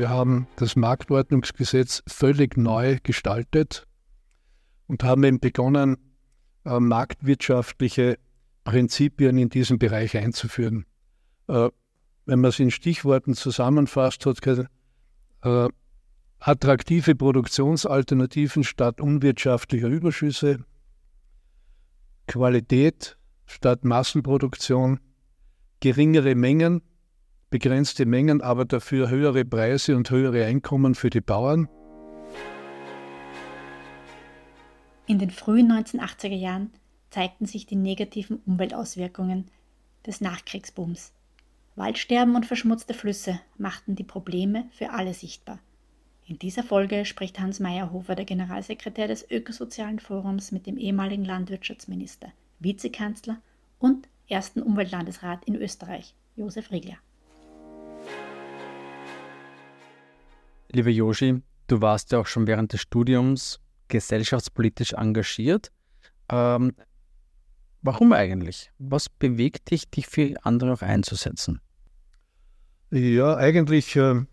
Wir haben das Marktordnungsgesetz völlig neu gestaltet und haben eben begonnen, äh, marktwirtschaftliche Prinzipien in diesem Bereich einzuführen. Äh, wenn man es in Stichworten zusammenfasst, hat äh, attraktive Produktionsalternativen statt unwirtschaftlicher Überschüsse, Qualität statt Massenproduktion, geringere Mengen, begrenzte Mengen, aber dafür höhere Preise und höhere Einkommen für die Bauern. In den frühen 1980er Jahren zeigten sich die negativen Umweltauswirkungen des Nachkriegsbooms. Waldsterben und verschmutzte Flüsse machten die Probleme für alle sichtbar. In dieser Folge spricht Hans Meyerhofer, der Generalsekretär des Ökosozialen Forums, mit dem ehemaligen Landwirtschaftsminister, Vizekanzler und ersten Umweltlandesrat in Österreich, Josef Riegler. Liebe Joshi, du warst ja auch schon während des Studiums gesellschaftspolitisch engagiert. Ähm, warum eigentlich? Was bewegt dich, dich für andere auch einzusetzen? Ja, eigentlich äh,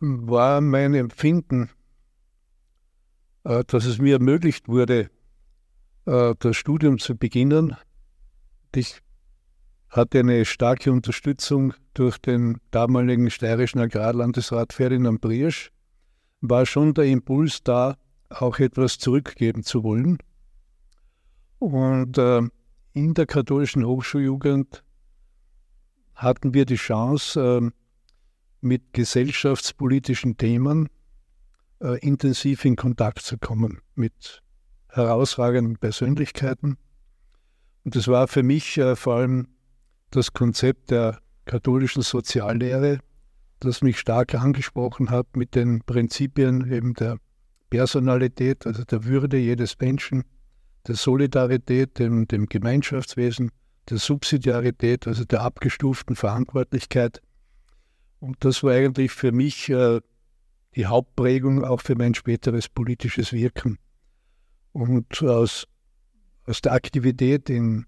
war mein Empfinden, äh, dass es mir ermöglicht wurde, äh, das Studium zu beginnen. Ich hatte eine starke Unterstützung durch den damaligen steirischen Agrarlandesrat Ferdinand Briersch. War schon der Impuls da, auch etwas zurückgeben zu wollen. Und äh, in der katholischen Hochschuljugend hatten wir die Chance, äh, mit gesellschaftspolitischen Themen äh, intensiv in Kontakt zu kommen, mit herausragenden Persönlichkeiten. Und das war für mich äh, vor allem das Konzept der katholischen Soziallehre, das mich stark angesprochen hat mit den Prinzipien eben der Personalität, also der Würde jedes Menschen, der Solidarität, dem, dem Gemeinschaftswesen, der Subsidiarität, also der abgestuften Verantwortlichkeit. Und das war eigentlich für mich äh, die Hauptprägung auch für mein späteres politisches Wirken. Und aus, aus der Aktivität in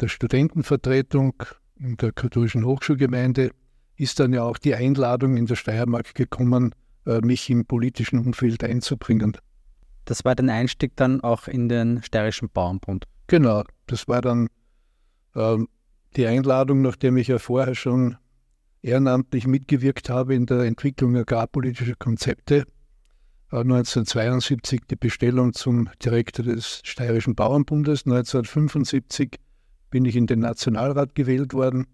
der Studentenvertretung in der katholischen Hochschulgemeinde ist dann ja auch die Einladung in der Steiermark gekommen, äh, mich im politischen Umfeld einzubringen. Das war dein Einstieg dann auch in den Steirischen Bauernbund? Genau, das war dann äh, die Einladung, nachdem ich ja vorher schon ehrenamtlich mitgewirkt habe in der Entwicklung agrarpolitischer Konzepte 1972 die Bestellung zum Direktor des Steirischen Bauernbundes. 1975 bin ich in den Nationalrat gewählt worden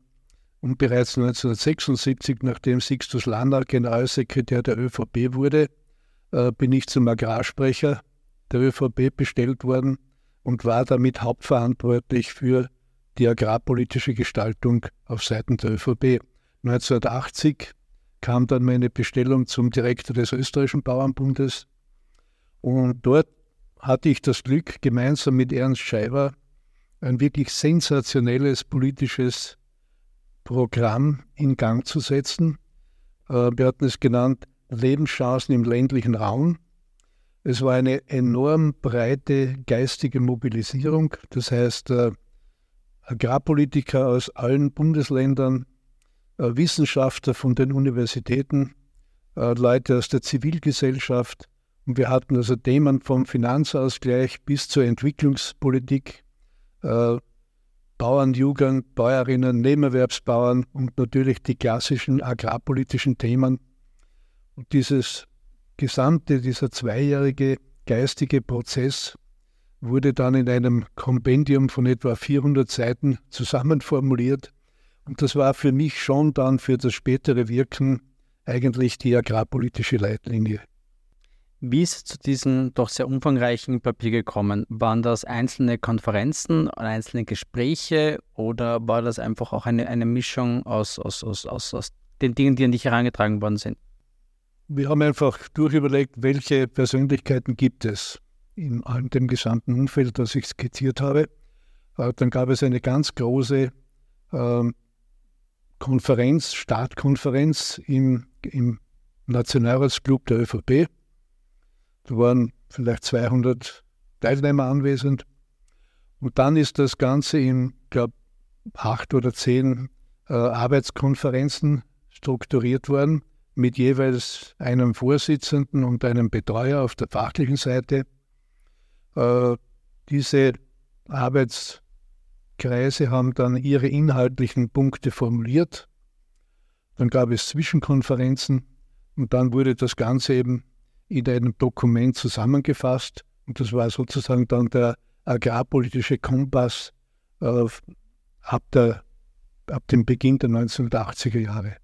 und bereits 1976, nachdem Sixtus Lanner Generalsekretär der ÖVP wurde, äh, bin ich zum Agrarsprecher der ÖVP bestellt worden und war damit hauptverantwortlich für die agrarpolitische Gestaltung auf Seiten der ÖVP. 1980 kam dann meine Bestellung zum Direktor des österreichischen Bauernbundes. Und dort hatte ich das Glück, gemeinsam mit Ernst Scheiber ein wirklich sensationelles politisches Programm in Gang zu setzen. Äh, wir hatten es genannt Lebenschancen im ländlichen Raum. Es war eine enorm breite geistige Mobilisierung. Das heißt, äh, Agrarpolitiker aus allen Bundesländern äh, Wissenschaftler von den Universitäten, Leute aus der Zivilgesellschaft. Und wir hatten also Themen vom Finanzausgleich bis zur Entwicklungspolitik, äh, Bauernjugend, Bäuerinnen, Nebenerwerbsbauern und natürlich die klassischen agrarpolitischen Themen. Und dieses gesamte, dieser zweijährige geistige Prozess wurde dann in einem Kompendium von etwa 400 Seiten zusammenformuliert und das war für mich schon dann für das spätere Wirken eigentlich die agrarpolitische Leitlinie. Wie ist es zu diesem doch sehr umfangreichen Papier gekommen? Waren das einzelne Konferenzen, einzelne Gespräche oder war das einfach auch eine, eine Mischung aus, aus, aus, aus, aus den Dingen, die an dich herangetragen worden sind? Wir haben einfach durchüberlegt, welche Persönlichkeiten gibt es in dem gesamten Umfeld, das ich skizziert habe. Äh, dann gab es eine ganz große ähm, Konferenz, Startkonferenz im, im Nationalratsclub der ÖVP. Da waren vielleicht 200 Teilnehmer anwesend. Und dann ist das Ganze in, glaube acht oder zehn äh, Arbeitskonferenzen strukturiert worden mit jeweils einem Vorsitzenden und einem Betreuer auf der fachlichen Seite. Äh, diese Arbeitskreise haben dann ihre inhaltlichen Punkte formuliert. Dann gab es Zwischenkonferenzen und dann wurde das Ganze eben in einem Dokument zusammengefasst. Und das war sozusagen dann der agrarpolitische Kompass äh, ab, der, ab dem Beginn der 1980er Jahre.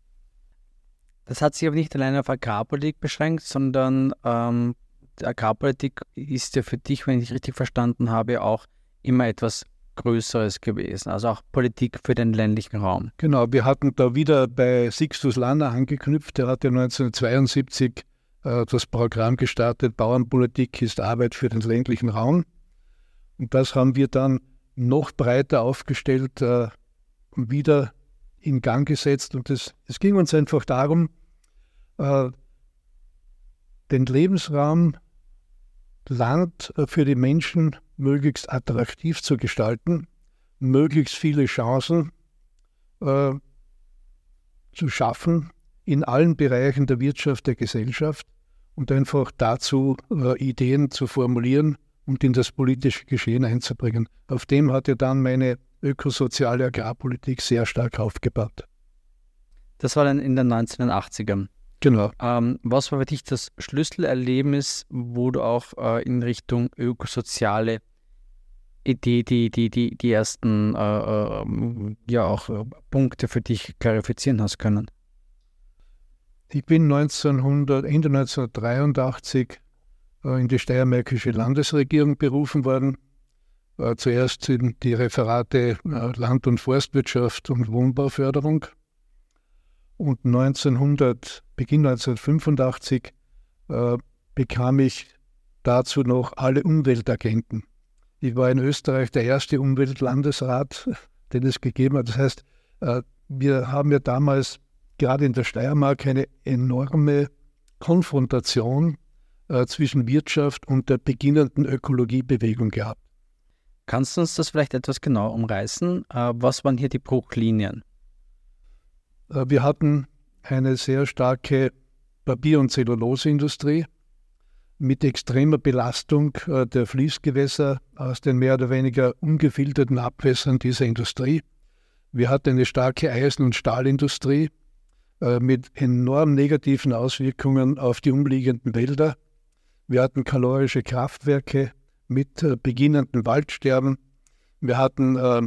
Das hat sich aber nicht alleine auf Agrarpolitik beschränkt, sondern ähm, Agrarpolitik ist ja für dich, wenn ich richtig verstanden habe, auch immer etwas Größeres gewesen, also auch Politik für den ländlichen Raum. Genau, wir hatten da wieder bei Sixtus Lanner angeknüpft. Der hatte 1972 äh, das Programm gestartet, Bauernpolitik ist Arbeit für den ländlichen Raum. Und das haben wir dann noch breiter aufgestellt, äh, wieder in Gang gesetzt. Und es, es ging uns einfach darum, äh, den Lebensraum Land äh, für die Menschen möglichst attraktiv zu gestalten, möglichst viele Chancen äh, zu schaffen in allen Bereichen der Wirtschaft, der Gesellschaft und einfach dazu äh, Ideen zu formulieren und in das politische Geschehen einzubringen. Auf dem hat ja dann meine ökosoziale Agrarpolitik sehr stark aufgebaut. Das war dann in den 1980ern. Genau. Ähm, was war für dich das Schlüsselerlebnis, wo du auch äh, in Richtung ökosoziale Idee die, die, die, die ersten äh, äh, ja auch äh, Punkte für dich klarifizieren hast können? Ich bin 1900, Ende 1983 äh, in die steiermärkische Landesregierung berufen worden äh, zuerst in die Referate äh, Land- und Forstwirtschaft und Wohnbauförderung. Und 1900, Beginn 1985 äh, bekam ich dazu noch alle Umweltagenten. Ich war in Österreich der erste Umweltlandesrat, den es gegeben hat. Das heißt, wir haben ja damals gerade in der Steiermark eine enorme Konfrontation äh, zwischen Wirtschaft und der beginnenden Ökologiebewegung gehabt. Kannst du uns das vielleicht etwas genau umreißen? Äh, was waren hier die Bruchlinien? Äh, wir hatten eine sehr starke Papier- und Zelluloseindustrie mit extremer Belastung äh, der Fließgewässer aus den mehr oder weniger ungefilterten Abwässern dieser Industrie. Wir hatten eine starke Eisen- und Stahlindustrie mit enorm negativen Auswirkungen auf die umliegenden Wälder. Wir hatten kalorische Kraftwerke, mit äh, beginnendem Waldsterben. Wir hatten äh,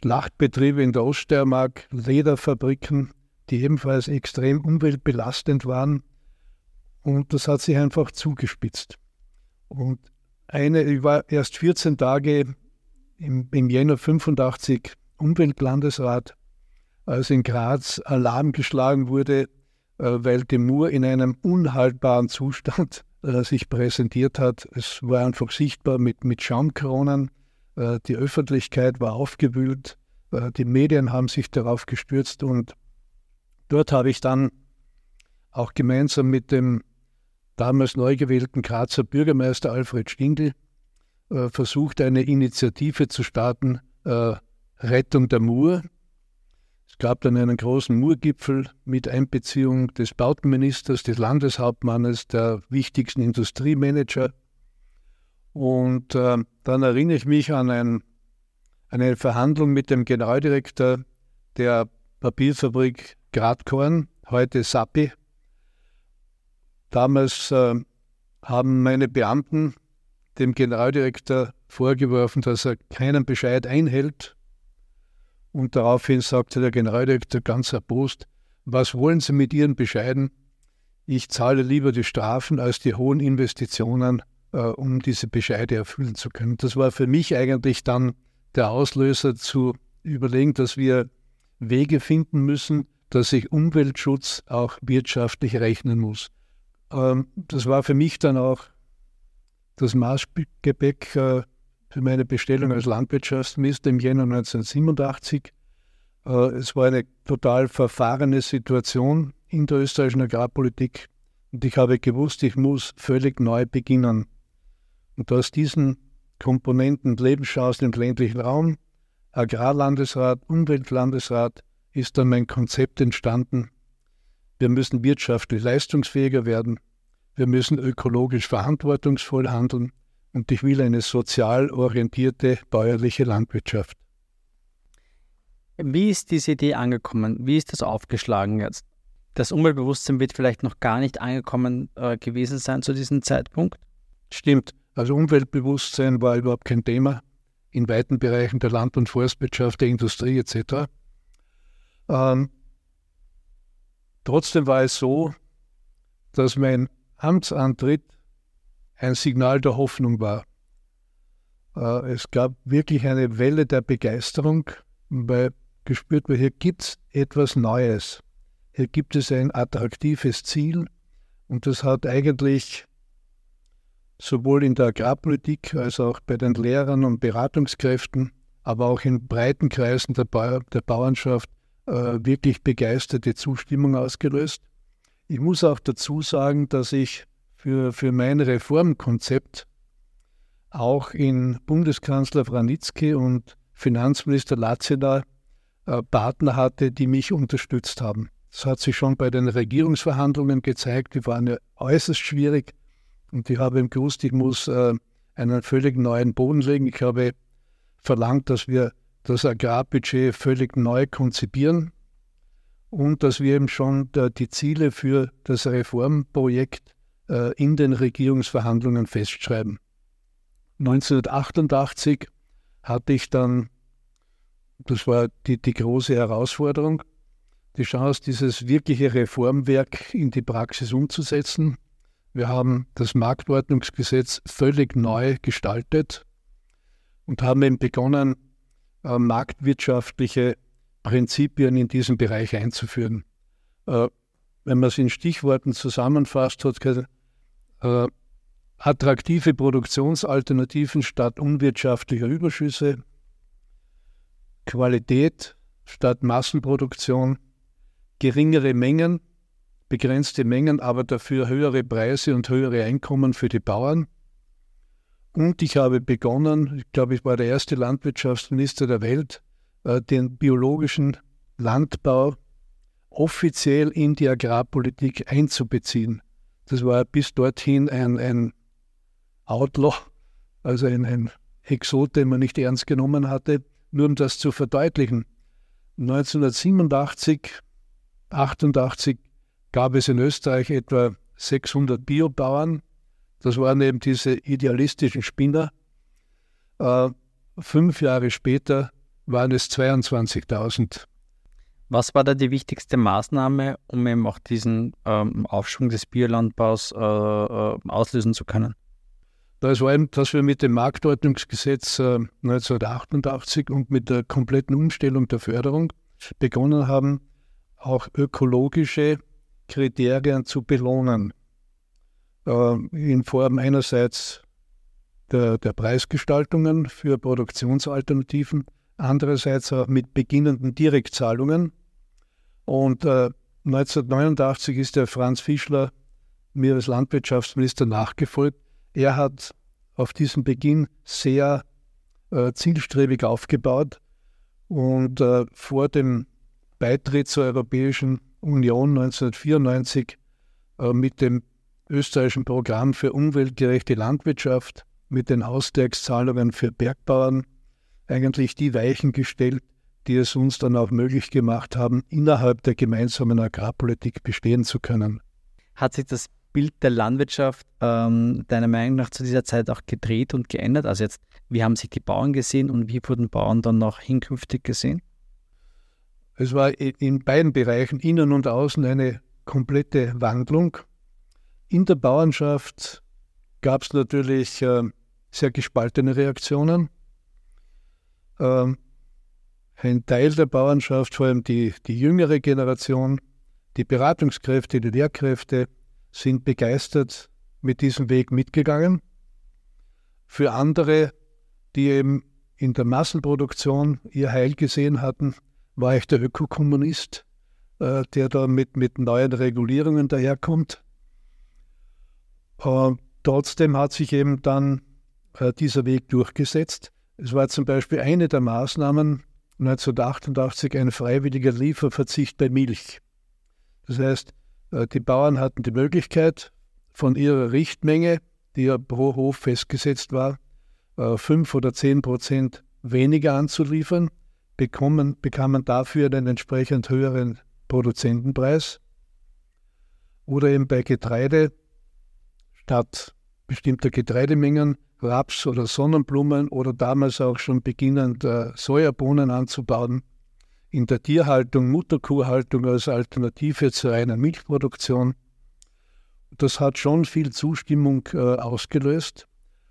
Schlachtbetriebe in der Oststeiermark, Lederfabriken, die ebenfalls extrem umweltbelastend waren. Und das hat sich einfach zugespitzt. Und eine, ich war erst 14 Tage im, im Jänner 85 Umweltlandesrat, als in Graz Alarm geschlagen wurde, äh, weil die Mur in einem unhaltbaren Zustand äh, sich präsentiert hat. Es war einfach sichtbar mit, mit Schaumkronen. Äh, die Öffentlichkeit war aufgewühlt. Die Medien haben sich darauf gestürzt und dort habe ich dann auch gemeinsam mit dem damals neu gewählten Grazer Bürgermeister Alfred Stindl versucht, eine Initiative zu starten, Rettung der Mur. Es gab dann einen großen Murgipfel mit Einbeziehung des Bautenministers, des Landeshauptmannes, der wichtigsten Industriemanager. Und äh, dann erinnere ich mich an, ein, an eine Verhandlung mit dem Generaldirektor der Papierfabrik Gradkorn, heute Sappi. Damals äh, haben meine Beamten dem Generaldirektor vorgeworfen, dass er keinen Bescheid einhält und daraufhin sagte der Generaldirektor ganz erbost, was wollen Sie mit Ihren Bescheiden? Ich zahle lieber die Strafen als die hohen Investitionen, äh, um diese Bescheide erfüllen zu können. Das war für mich eigentlich dann der Auslöser zu überlegen, dass wir Wege finden müssen, dass sich Umweltschutz auch wirtschaftlich rechnen muss. Ähm, das war für mich dann auch das Maßgebäck äh, für meine Bestellung als Landwirtschaftsminister im Jänner 1987. Äh, es war eine total verfahrene Situation in der österreichischen Agrarpolitik und ich habe gewusst, ich muss völlig neu beginnen. Und aus diesen Komponenten Lebenschancen im ländlichen Raum, Agrarlandesrat, Umweltlandesrat, ist dann mein Konzept entstanden, Wir müssen wirtschaftlich leistungsfähiger werden. Wir müssen ökologisch verantwortungsvoll handeln. Und ich will eine sozial orientierte bäuerliche Landwirtschaft. Wie ist diese Idee angekommen? Wie ist das aufgeschlagen jetzt? Das Umweltbewusstsein wird vielleicht noch gar nicht angekommen äh, gewesen sein zu diesem Zeitpunkt? Stimmt. Also Umweltbewusstsein war überhaupt kein Thema in weiten Bereichen der Land- und Forstwirtschaft, der Industrie etc. Ähm, trotzdem war es so, dass mein Amtsantritt ein Signal der Hoffnung war. Äh, es gab wirklich eine Welle der Begeisterung, weil gespürt wird, hier gibt es etwas Neues. Hier gibt es ein attraktives Ziel und das hat eigentlich sowohl in der Agrarpolitik als auch bei den Lehrern und Beratungskräften, aber auch in breiten Kreisen der, ba der Bauernschaft äh, wirklich begeisterte Zustimmung ausgelöst. Ich muss auch dazu sagen, dass ich für, für mein Reformkonzept auch in Bundeskanzler Wranitzky und Finanzminister Latzina äh, Partner hatte, die mich unterstützt haben. Das hat sich schon bei den Regierungsverhandlungen gezeigt, die waren ja äußerst schwierig. Und ich habe gewusst, ich muss äh, einen völlig neuen Boden legen. Ich habe verlangt, dass wir das Agrarbudget völlig neu konzipieren und dass wir eben schon da, die Ziele für das Reformprojekt äh, in den Regierungsverhandlungen festschreiben. 1988 hatte ich dann, das war die, die große Herausforderung, die Chance, dieses wirkliche Reformwerk in die Praxis umzusetzen. Wir haben das Marktordnungsgesetz völlig neu gestaltet und haben eben begonnen, äh, marktwirtschaftliche Prinzipien in diesem Bereich einzuführen. Äh, wenn man es in Stichworten zusammenfasst, hat äh, attraktive Produktionsalternativen statt unwirtschaftlicher Überschüsse, Qualität statt Massenproduktion, geringere Mengen, begrenzte Mengen, aber dafür höhere Preise und höhere Einkommen für die Bauern. Und ich habe begonnen, ich glaube, ich war der erste Landwirtschaftsminister der Welt, äh, den biologischen Landbau offiziell in die Agrarpolitik einzubeziehen. Das war bis dorthin ein, ein Outlaw, also ein, ein Exot, den man nicht ernst genommen hatte. Nur um das zu verdeutlichen. 1987 1988 gab es in Österreich etwa 600 Biobauern. Das waren eben diese idealistischen Spinner. Äh, fünf Jahre später waren es 22.000. Was war da die wichtigste Maßnahme, um eben auch diesen ähm, Aufschwung des Biolandbaus äh, äh, auslösen zu können? Das war eben, dass wir mit dem Marktordnungsgesetz äh, 1988 und mit der kompletten Umstellung der Förderung begonnen haben, auch ökologische Kriterien zu belohnen. Äh, in Form einerseits der, der Preisgestaltungen für Produktionsalternativen, andererseits auch mit beginnenden Direktzahlungen. Und äh, 1989 ist der Franz Fischler mir als Landwirtschaftsminister nachgefolgt. Er hat auf diesen Beginn sehr äh, zielstrebig aufgebaut und äh, vor dem Beitritt zur Europäischen Union 1994 äh, mit dem österreichischen Programm für umweltgerechte Landwirtschaft, mit den Ausgleichszahlungen für Bergbauern eigentlich die Weichen gestellt, die es uns dann auch möglich gemacht haben, innerhalb der gemeinsamen Agrarpolitik bestehen zu können. Hat sich das Bild der Landwirtschaft ähm, deiner Meinung nach zu dieser Zeit auch gedreht und geändert? Also jetzt, wie haben sich die Bauern gesehen und wie wurden Bauern dann noch hinkünftig gesehen? Es war in beiden Bereichen, innen und außen, eine komplette Wandlung. In der Bauernschaft gab es natürlich äh, sehr gespaltene Reaktionen. Ähm, ein Teil der Bauernschaft, vor allem die, die jüngere Generation, die Beratungskräfte, die Lehrkräfte, sind begeistert mit diesem Weg mitgegangen. Für andere, die eben in der Massenproduktion ihr Heil gesehen hatten, war ich der Ökokommunist, äh, der da mit, mit neuen Regulierungen daherkommt. Äh, trotzdem hat sich eben dann äh, dieser Weg durchgesetzt. Es war zum Beispiel eine der Maßnahmen 1988 ein freiwilliger Lieferverzicht bei Milch. Das heißt, Äh, die Bauern hatten die Möglichkeit, von ihrer Richtmenge, die ja pro Hof festgesetzt war, äh, fünf oder zehn Prozent weniger anzuliefern, bekommen, bekamen dafür einen entsprechend höheren Produzentenpreis. Oder eben bei Getreide statt bestimmter Getreidemengen Raps oder Sonnenblumen oder damals auch schon beginnend äh, Sojabohnen anzubauen. In der Tierhaltung Mutterkuhhaltung als Alternative zur reinen Milchproduktion. Das hat schon viel Zustimmung äh, ausgelöst.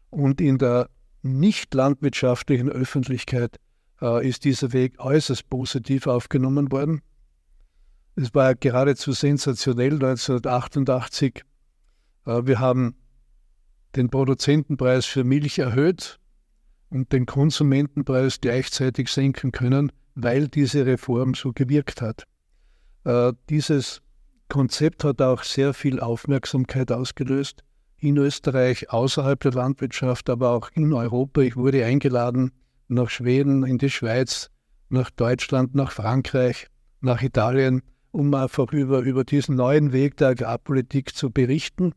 Und in der nicht landwirtschaftlichen Öffentlichkeit äh, ist dieser Weg äußerst positiv aufgenommen worden. Es war geradezu sensationell 1988. Äh, wir haben den Produzentenpreis für Milch erhöht und den Konsumentenpreis gleichzeitig senken können, weil diese Reform so gewirkt hat. Äh, dieses Konzept hat auch sehr viel Aufmerksamkeit ausgelöst in Österreich, außerhalb der Landwirtschaft, aber auch in Europa. Ich wurde eingeladen nach Schweden, in die Schweiz, nach Deutschland, nach Frankreich, nach Italien, um einfach über, über diesen neuen Weg der Agrarpolitik zu berichten.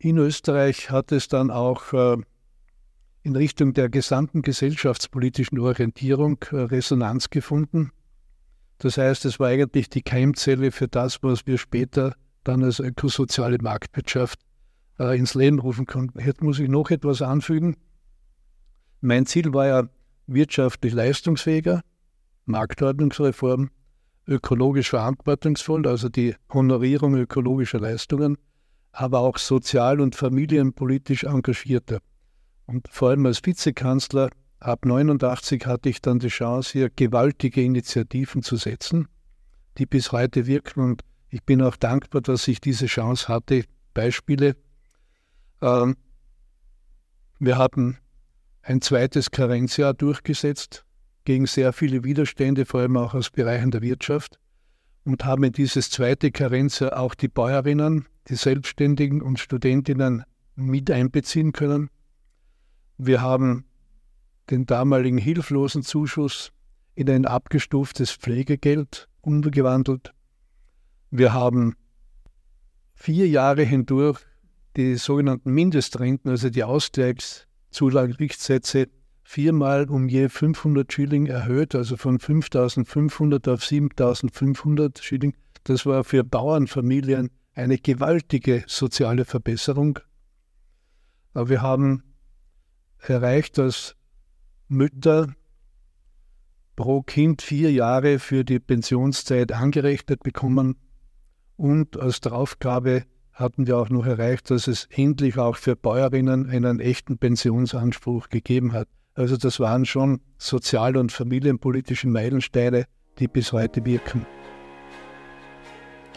In Österreich hat es dann auch äh, in Richtung der gesamten gesellschaftspolitischen Orientierung äh, Resonanz gefunden. Das heißt, es war eigentlich die Keimzelle für das, was wir später dann als ökosoziale Marktwirtschaft äh, ins Leben rufen konnten. Jetzt muss ich noch etwas anfügen. Mein Ziel war ja wirtschaftlich leistungsfähiger, Marktordnungsreform, ökologisch verantwortungsvoll, also die Honorierung ökologischer Leistungen, aber auch sozial- und familienpolitisch engagierter. Und vor allem als Vizekanzler ab 89 hatte ich dann die Chance, hier gewaltige Initiativen zu setzen, die bis heute wirken. Und ich bin auch dankbar, dass ich diese Chance hatte. Beispiele ähm, wir haben ein zweites Karenzjahr durchgesetzt gegen sehr viele Widerstände, vor allem auch aus Bereichen der Wirtschaft, und haben in dieses zweite Karenzjahr auch die Bäuerinnen, die Selbstständigen und Studentinnen mit einbeziehen können. Wir haben den damaligen Hilflosenzuschuss in ein abgestuftes Pflegegeld umgewandelt. Wir haben vier Jahre hindurch die sogenannten Mindestrenten, also die Ausgleichszulagenrichtsätze, viermal um je 500 Schilling erhöht, also von 5.500 auf 7.500 Schilling. Das war für Bauernfamilien eine gewaltige soziale Verbesserung. Aber wir haben erreicht, dass Mütter pro Kind vier Jahre für die Pensionszeit angerechnet bekommen und als Draufgabe hatten wir auch noch erreicht, dass es endlich auch für Bäuerinnen einen echten Pensionsanspruch gegeben hat. Also das waren schon sozial- und familienpolitische Meilensteine, die bis heute wirken.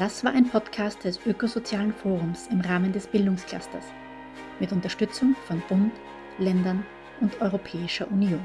Das war ein Podcast des Ökosozialen Forums im Rahmen des Bildungsclusters mit Unterstützung von Bund, Ländern und Europäischer Union.